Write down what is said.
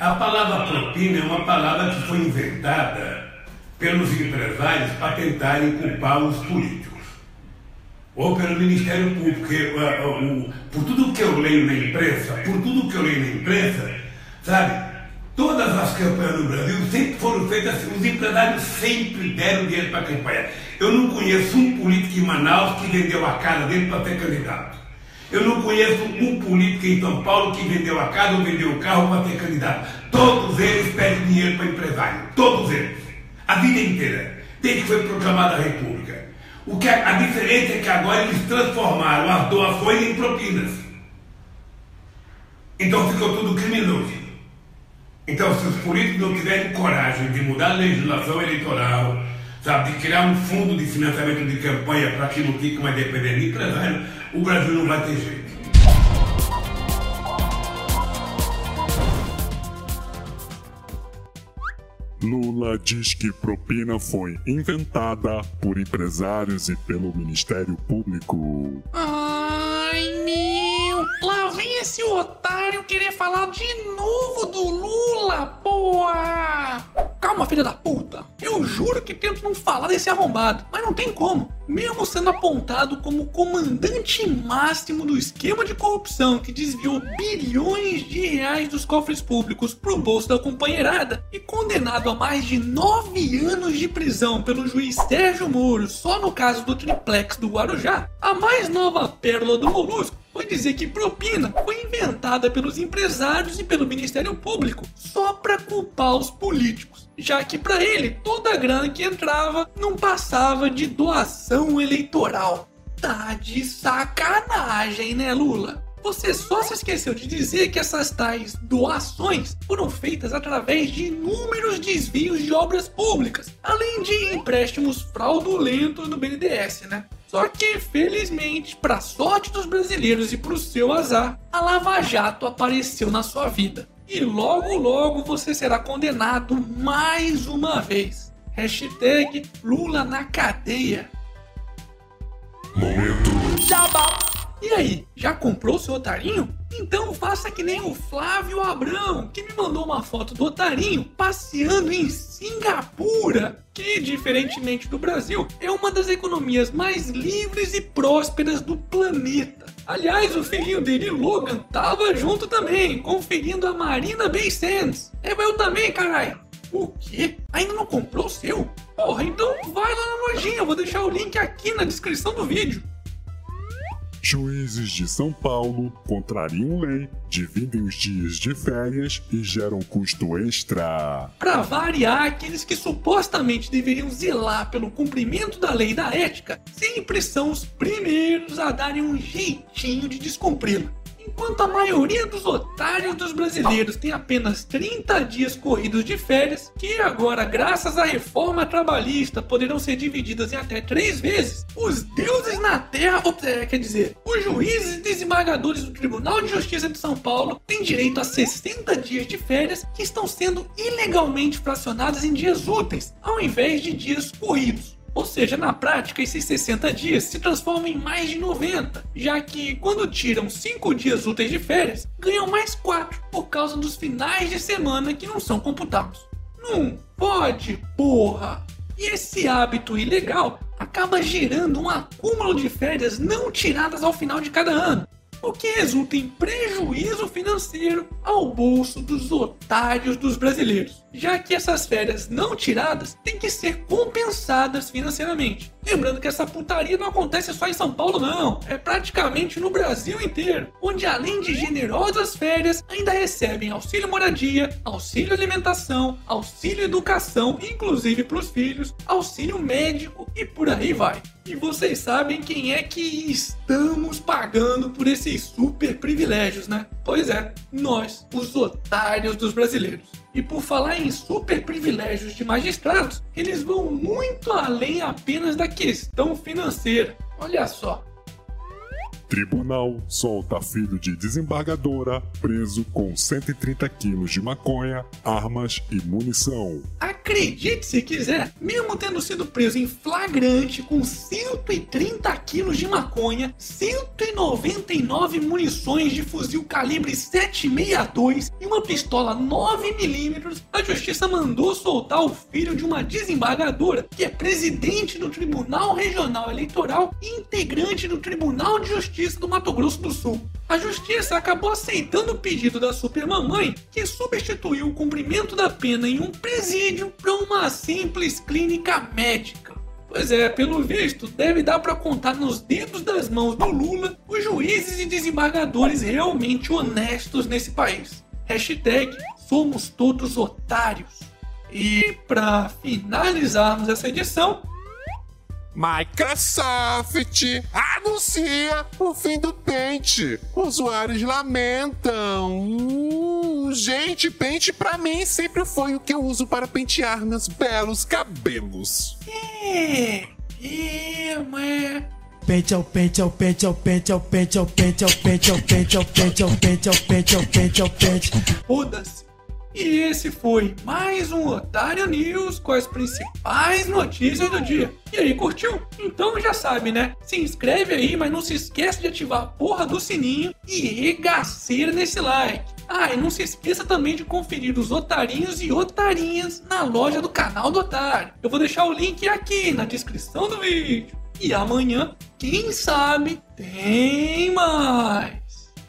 A palavra propina é uma palavra que foi inventada pelos empresários para tentarem culpar os políticos. Ou pelo Ministério Público. Porque, uh, uh, por tudo que eu leio na imprensa, por tudo que eu leio na imprensa, sabe? Todas as campanhas no Brasil sempre foram feitas assim, os empresários sempre deram dinheiro para a campanha. Eu não conheço um político em Manaus que vendeu a cara dele para ser candidato. Eu não conheço um político em São Paulo que vendeu a casa ou vendeu o carro para ser candidato. Todos eles pedem dinheiro para empresário. Todos eles. A vida inteira. Desde que foi proclamada a República. O que a, a diferença é que agora eles transformaram as doações em propinas. Então ficou tudo criminoso. Então, se os políticos não tiverem coragem de mudar a legislação eleitoral, sabe, de criar um fundo de financiamento de campanha para que não fique mais dependendo de empresário, o Brasil não vai ter jeito. Lula diz que propina foi inventada por empresários e pelo Ministério Público. Meu! Lá vem esse otário querer falar de novo do Lula, porra! Calma, filha da puta! Eu juro que tento não falar desse arrombado, mas não tem como. Mesmo sendo apontado como comandante máximo do esquema de corrupção que desviou bilhões de reais dos cofres públicos pro bolso da companheirada e condenado a mais de nove anos de prisão pelo juiz Sérgio Moro só no caso do triplex do Guarujá, a mais nova pérola do Molusco foi dizer que propina foi inventada pelos empresários e pelo Ministério Público só para culpar os políticos, já que para ele toda a grana que entrava não passava de doação eleitoral. Tá de sacanagem, né, Lula? Você só se esqueceu de dizer que essas tais doações foram feitas através de inúmeros desvios de obras públicas, além de empréstimos fraudulentos do BNDES, né? Só que, felizmente, para sorte dos brasileiros e para o seu azar, a Lava Jato apareceu na sua vida. E logo logo você será condenado mais uma vez. Hashtag Lula na cadeia. Momento. E aí, já comprou seu otarinho? Então faça que nem o Flávio Abrão, que me mandou uma foto do otarinho passeando em Singapura, que, diferentemente do Brasil, é uma das economias mais livres e prósperas do planeta. Aliás, o filhinho dele, Logan, tava junto também, conferindo a Marina Bay Sands. É eu também, caralho. O quê? Ainda não comprou o seu? Porra, então vai lá na lojinha, eu vou deixar o link aqui na descrição do vídeo. Juízes de São Paulo contrariam lei, dividem os dias de férias e geram custo extra. Para variar, aqueles que supostamente deveriam zelar pelo cumprimento da lei da ética sempre são os primeiros a darem um jeitinho de descumpri-la. Enquanto a maioria dos otários dos brasileiros tem apenas 30 dias corridos de férias, que agora, graças à reforma trabalhista, poderão ser divididas em até três vezes, os deuses na terra, ou, é, quer dizer, os juízes e desembargadores do Tribunal de Justiça de São Paulo têm direito a 60 dias de férias que estão sendo ilegalmente fracionados em dias úteis, ao invés de dias corridos. Ou seja, na prática, esses 60 dias se transformam em mais de 90, já que quando tiram 5 dias úteis de férias, ganham mais 4 por causa dos finais de semana que não são computados. Não pode, porra! E esse hábito ilegal acaba gerando um acúmulo de férias não tiradas ao final de cada ano, o que resulta em prejuízo financeiro ao bolso dos otários dos brasileiros, já que essas férias não tiradas têm que ser compensadas financeiramente. Lembrando que essa putaria não acontece só em São Paulo, não, é praticamente no Brasil inteiro, onde além de generosas férias, ainda recebem auxílio moradia, auxílio alimentação, auxílio educação, inclusive para os filhos, auxílio médico e por aí vai. E vocês sabem quem é que estamos pagando por esses super privilégios, né? Pois é, nós, os otários dos brasileiros. E por falar em super privilégios de magistrados, eles vão muito além apenas da questão financeira. Olha só. Tribunal solta filho de desembargadora preso com 130 quilos de maconha, armas e munição. Acredite se quiser, mesmo tendo sido preso em flagrante com 130 quilos de maconha, 199 munições de fuzil calibre 762 e uma pistola 9mm, a justiça mandou soltar o filho de uma desembargadora que é presidente do Tribunal Regional Eleitoral e integrante do Tribunal de Justiça do Mato Grosso do Sul. A justiça acabou aceitando o pedido da supermamãe, que substituiu o cumprimento da pena em um presídio para uma simples clínica médica. Pois é, pelo visto, deve dar para contar nos dedos das mãos do Lula os juízes e desembargadores realmente honestos nesse país. Hashtag somos todos otários. E para finalizarmos essa edição, Microsoft anuncia o fim do pente. Usuários lamentam. Uh, gente, pente para mim sempre foi o que eu uso para pentear meus belos cabelos. é, é, mas Pente ao pente ao pente ao pente ao pente ao pente ao pente ao pente ao pente ao pente ao pente ao pente ao pente. foda-se. E esse foi mais um Otário News com as principais notícias do dia. E aí, curtiu? Então já sabe, né? Se inscreve aí, mas não se esqueça de ativar a porra do sininho e regaceira nesse like. Ah, e não se esqueça também de conferir os otarinhos e otarinhas na loja do canal do Otário. Eu vou deixar o link aqui na descrição do vídeo. E amanhã, quem sabe, tem mais!